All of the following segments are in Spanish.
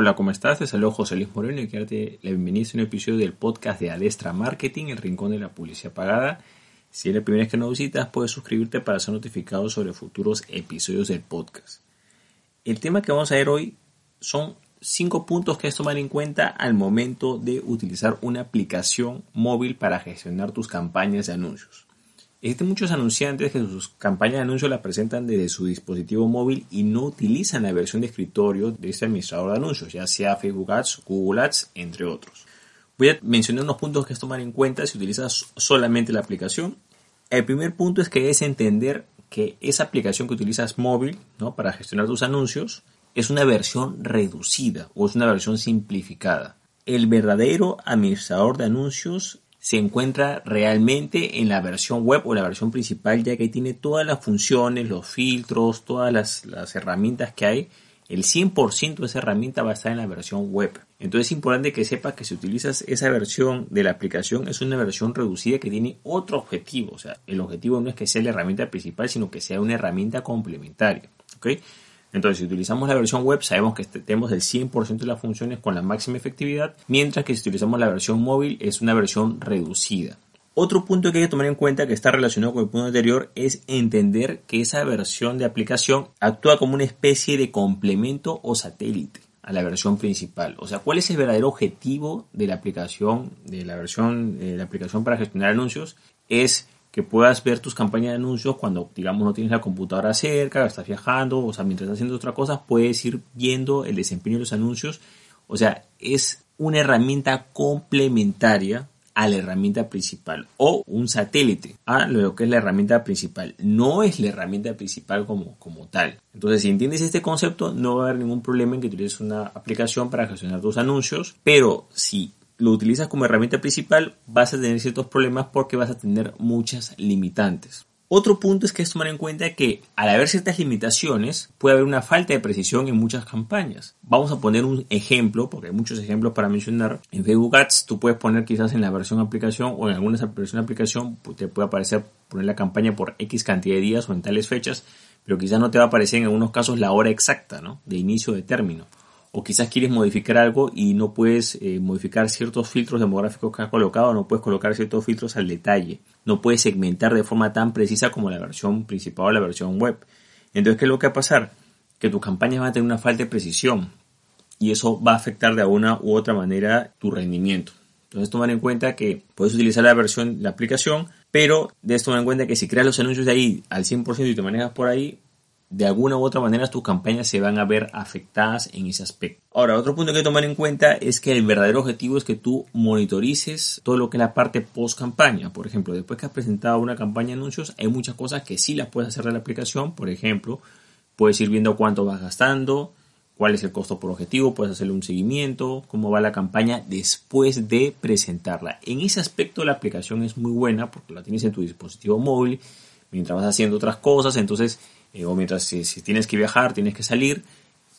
Hola, ¿cómo estás? Te saludo José Luis Moreno y quiero darte la bienvenida a un episodio del podcast de Adestra Marketing, el rincón de la publicidad pagada. Si eres la primera vez que nos visitas, puedes suscribirte para ser notificado sobre futuros episodios del podcast. El tema que vamos a ver hoy son cinco puntos que es tomar en cuenta al momento de utilizar una aplicación móvil para gestionar tus campañas de anuncios. Existen muchos anunciantes que sus campañas de anuncios las presentan desde su dispositivo móvil y no utilizan la versión de escritorio de este administrador de anuncios, ya sea Facebook Ads, Google Ads, entre otros. Voy a mencionar unos puntos que es tomar en cuenta si utilizas solamente la aplicación. El primer punto es que es entender que esa aplicación que utilizas móvil ¿no? para gestionar tus anuncios es una versión reducida o es una versión simplificada. El verdadero administrador de anuncios se encuentra realmente en la versión web o la versión principal, ya que tiene todas las funciones, los filtros, todas las, herramientas que hay. El 100% de esa herramienta va a estar en la versión web. Entonces es importante que sepas que si utilizas esa versión de la aplicación es una versión reducida que tiene otro objetivo. O sea, el objetivo no es que sea la herramienta principal, sino que sea una herramienta complementaria. ¿okay? Entonces, si utilizamos la versión web, sabemos que este, tenemos el 100% de las funciones con la máxima efectividad, mientras que si utilizamos la versión móvil es una versión reducida. Otro punto que hay que tomar en cuenta que está relacionado con el punto anterior es entender que esa versión de aplicación actúa como una especie de complemento o satélite a la versión principal. O sea, ¿cuál es el verdadero objetivo de la aplicación, de la versión, de la aplicación para gestionar anuncios? Es que puedas ver tus campañas de anuncios cuando, digamos, no tienes la computadora cerca, estás viajando, o sea, mientras estás haciendo otra cosa, puedes ir viendo el desempeño de los anuncios. O sea, es una herramienta complementaria a la herramienta principal o un satélite a lo que es la herramienta principal. No es la herramienta principal como, como tal. Entonces, si entiendes este concepto, no va a haber ningún problema en que utilices una aplicación para gestionar tus anuncios, pero si lo utilizas como herramienta principal, vas a tener ciertos problemas porque vas a tener muchas limitantes. Otro punto es que es tomar en cuenta que al haber ciertas limitaciones puede haber una falta de precisión en muchas campañas. Vamos a poner un ejemplo, porque hay muchos ejemplos para mencionar. En Facebook Ads tú puedes poner quizás en la versión aplicación o en alguna versión aplicación pues, te puede aparecer poner la campaña por X cantidad de días o en tales fechas, pero quizás no te va a aparecer en algunos casos la hora exacta, ¿no? De inicio de término o quizás quieres modificar algo y no puedes eh, modificar ciertos filtros demográficos que has colocado, no puedes colocar ciertos filtros al detalle, no puedes segmentar de forma tan precisa como la versión principal o la versión web. Entonces, ¿qué es lo que va a pasar? Que tus campañas van a tener una falta de precisión y eso va a afectar de alguna u otra manera tu rendimiento. Entonces, tomar en cuenta que puedes utilizar la versión, la aplicación, pero debes tomar en cuenta que si creas los anuncios de ahí al 100% y te manejas por ahí, de alguna u otra manera tus campañas se van a ver afectadas en ese aspecto. Ahora, otro punto que hay que tomar en cuenta es que el verdadero objetivo es que tú monitorices todo lo que es la parte post campaña. Por ejemplo, después que has presentado una campaña de anuncios, hay muchas cosas que sí las puedes hacer de la aplicación. Por ejemplo, puedes ir viendo cuánto vas gastando, cuál es el costo por objetivo, puedes hacerle un seguimiento, cómo va la campaña después de presentarla. En ese aspecto la aplicación es muy buena porque la tienes en tu dispositivo móvil mientras vas haciendo otras cosas, entonces eh, o mientras si, tienes que viajar, tienes que salir,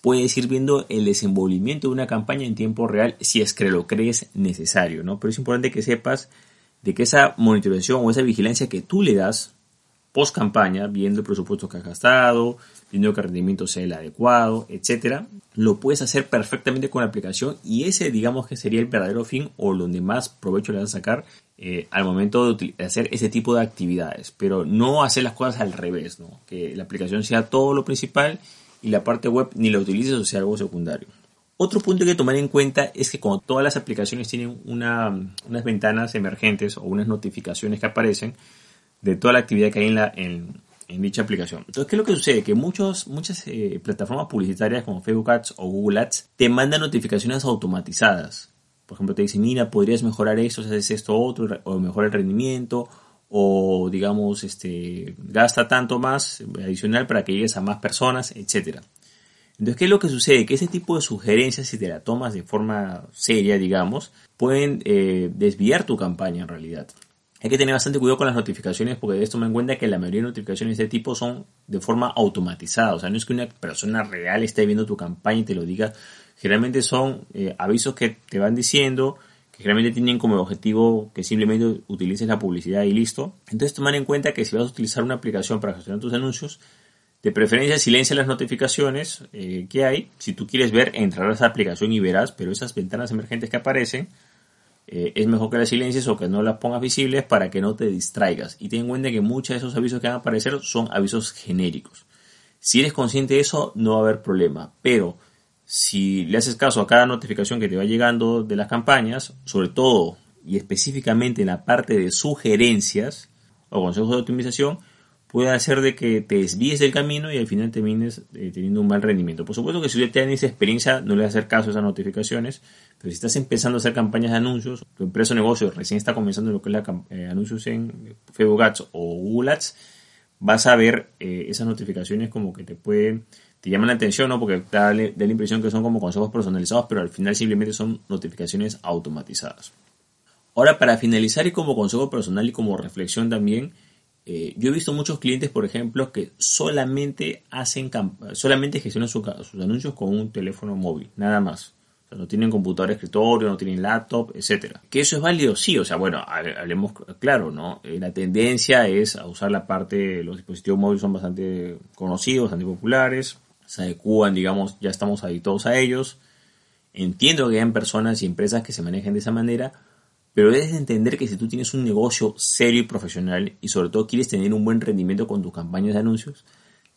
puedes ir viendo el desenvolvimiento de una campaña en tiempo real si es que lo crees necesario, ¿no? Pero es importante que sepas de que esa monitorización o esa vigilancia que tú le das post campaña, viendo el presupuesto que has gastado, viendo que el rendimiento sea el adecuado, etcétera, lo puedes hacer perfectamente con la aplicación y ese digamos que sería el verdadero fin o donde más provecho le vas a sacar eh, al momento de hacer ese tipo de actividades, pero no hacer las cosas al revés, que la aplicación sea todo lo principal y la parte web ni la utilices o sea algo secundario. Otro punto que hay que tomar en cuenta es que como todas las aplicaciones tienen unas ventanas emergentes o unas notificaciones que aparecen de toda la actividad que hay en, la, en, dicha aplicación. Entonces, ¿qué es lo que sucede? Que muchos, muchas eh, plataformas publicitarias como Facebook Ads o Google Ads te mandan notificaciones automatizadas por ejemplo, te dicen, mira, podrías mejorar esto si haces esto otro, o mejorar el rendimiento, o digamos, este, gasta tanto más adicional para que llegues a más personas, etc. Entonces, ¿qué es lo que sucede? Que ese tipo de sugerencias, si te la tomas de forma seria, digamos, pueden eh, desviar tu campaña en realidad. Hay que tener bastante cuidado con las notificaciones porque de esto me en cuenta que la mayoría de notificaciones de este tipo son de forma automatizada. O sea, no es que una persona real esté viendo tu campaña y te lo diga. Generalmente son eh, avisos que te van diciendo, que generalmente tienen como objetivo que simplemente utilices la publicidad y listo. Entonces tomar en cuenta que si vas a utilizar una aplicación para gestionar tus anuncios, de preferencia silencia las notificaciones eh, que hay. Si tú quieres ver, entrar a esa aplicación y verás, pero esas ventanas emergentes que aparecen, eh, es mejor que las silencies o que no las pongas visibles para que no te distraigas. Y ten en cuenta que muchos de esos avisos que van a aparecer son avisos genéricos. Si eres consciente de eso, no va a haber problema. Pero si le haces caso a cada notificación que te va llegando de las campañas, sobre todo y específicamente en la parte de sugerencias o consejos de optimización, puede hacer de que te desvíes del camino y al final termines eh, teniendo un mal rendimiento. Por supuesto que si usted tiene esa experiencia, no le va a hacer caso a esas notificaciones, pero si estás empezando a hacer campañas de anuncios, tu empresa o negocio recién está comenzando lo que es la eh, anuncios en Facebook Ads o Google Ads, vas a ver eh, esas notificaciones como que te pueden, te llaman la atención, ¿no? Porque da, da la impresión que son como consejos personalizados, pero al final simplemente son notificaciones automatizadas. Ahora, para finalizar y como consejo personal y como reflexión también, eh, yo he visto muchos clientes, por ejemplo, que solamente hacen solamente gestionan sus anuncios con un teléfono móvil, nada más. No tienen computador escritorio, no tienen laptop, etcétera. Que eso es válido, sí. O sea, bueno, hablemos claro, ¿no? Eh, la tendencia es a usar la parte, los dispositivos móviles son bastante conocidos, bastante populares, se adecuan, digamos, ya estamos habituados a ellos. Entiendo que hay personas y empresas que se manejen de esa manera, pero debes entender que si tú tienes un negocio serio y profesional y sobre todo quieres tener un buen rendimiento con tus campañas de anuncios,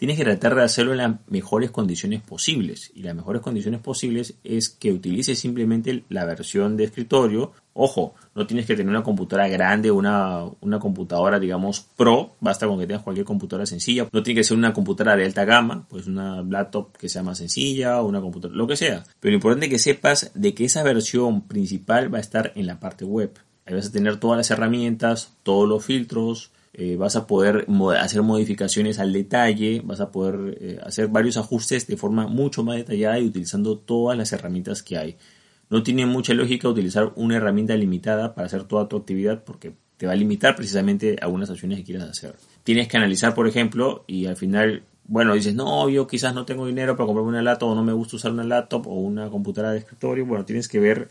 tienes que tratar de hacerlo en las mejores condiciones posibles. Y las mejores condiciones posibles es que utilices simplemente la versión de escritorio. Ojo, no tienes que tener una computadora grande, una, una computadora, digamos, pro. Basta con que tengas cualquier computadora sencilla. No tiene que ser una computadora de alta gama, pues una laptop que sea más sencilla o una computadora, lo que sea. Pero lo importante es que sepas de que esa versión principal va a estar en la parte web. Ahí vas a tener todas las herramientas, todos los filtros, eh, vas a poder hacer modificaciones al detalle, vas a poder eh, hacer varios ajustes de forma mucho más detallada y utilizando todas las herramientas que hay. No tiene mucha lógica utilizar una herramienta limitada para hacer toda tu actividad porque te va a limitar precisamente algunas acciones que quieras hacer. Tienes que analizar, por ejemplo, y al final, bueno, dices, no, yo quizás no tengo dinero para comprarme una laptop o no me gusta usar una laptop o una computadora de escritorio. Bueno, tienes que ver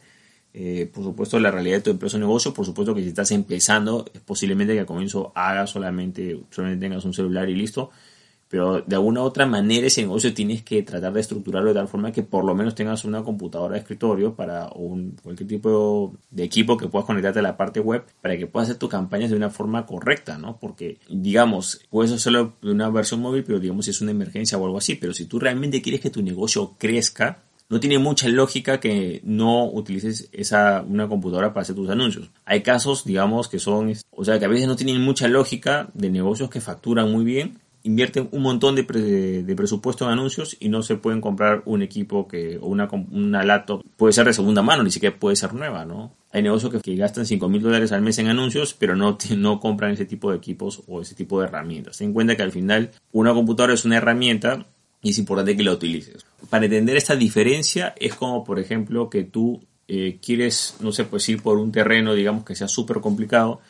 eh, por supuesto, la realidad de tu empresa o negocio, por supuesto que si estás empezando, es posiblemente que al comienzo hagas solamente, solamente tengas un celular y listo, pero de alguna u otra manera ese negocio tienes que tratar de estructurarlo de tal forma que por lo menos tengas una computadora de escritorio para un, cualquier tipo de equipo que puedas conectarte a la parte web para que puedas hacer tus campañas de una forma correcta, ¿no? Porque, digamos, puedes hacerlo de una versión móvil, pero digamos si es una emergencia o algo así, pero si tú realmente quieres que tu negocio crezca, no tiene mucha lógica que no utilices esa, una computadora para hacer tus anuncios. Hay casos, digamos, que son, o sea, que a veces no tienen mucha lógica de negocios que facturan muy bien, invierten un montón de, de presupuesto en anuncios y no se pueden comprar un equipo que, o una, una laptop, puede ser de segunda mano, ni siquiera puede ser nueva, ¿no? Hay negocios que, que gastan 5 mil dólares al mes en anuncios, pero no, no compran ese tipo de equipos o ese tipo de herramientas. Ten en cuenta que al final una computadora es una herramienta y es importante que la utilices. Para entender esta diferencia es como, por ejemplo, que tú eh, quieres, no sé, pues ir por un terreno, digamos, que sea súper complicado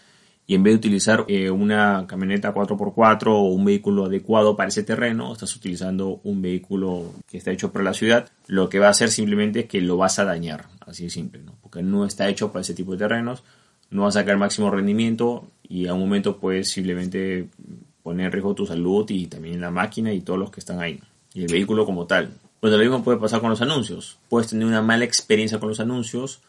y en vez de utilizar eh, una camioneta 4x4 o un vehículo adecuado para ese terreno, estás utilizando un vehículo que está hecho para la ciudad, lo que va a hacer simplemente es que lo vas a dañar, así de simple, ¿no? porque no está hecho para ese tipo de terrenos, no vas a sacar máximo rendimiento y a un momento puedes simplemente poner en riesgo tu salud y también la máquina y todos los que están ahí y el vehículo como tal. Pues lo mismo puede pasar con los anuncios. Puedes tener una mala experiencia con los anuncios,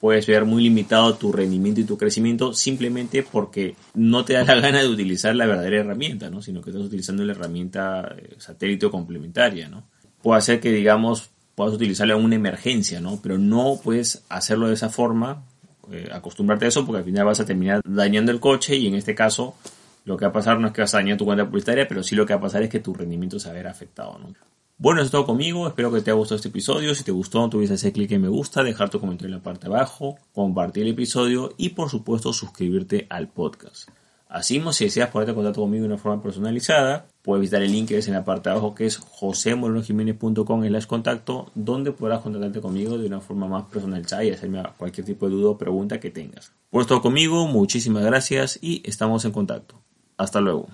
puedes ver muy limitado tu rendimiento y tu crecimiento simplemente porque no te da la gana de utilizar la verdadera herramienta, ¿no? sino que estás utilizando la herramienta eh, satélite o complementaria. ¿no? Puede ser que, digamos, puedas utilizarla en una emergencia, ¿no? pero no puedes hacerlo de esa forma, eh, acostumbrarte a eso porque al final vas a terminar dañando el coche y en este caso lo que va a pasar no es que vas a dañar tu cuenta publicitaria, pero sí lo que va a pasar es que tu rendimiento se va a ver afectado. ¿no? Bueno, eso es todo conmigo. Espero que te haya gustado este episodio. Si te gustó, no hacer clic en me gusta, dejar tu comentario en la parte de abajo, compartir el episodio y, por supuesto, suscribirte al podcast. Así mismo, si deseas ponerte en contacto conmigo de una forma personalizada, puedes visitar el link que ves en la parte de abajo que es josemorenojiménez.com slash contacto, donde podrás contactarte conmigo de una forma más personalizada y hacerme cualquier tipo de duda o pregunta que tengas. Por esto conmigo, muchísimas gracias y estamos en contacto. Hasta luego.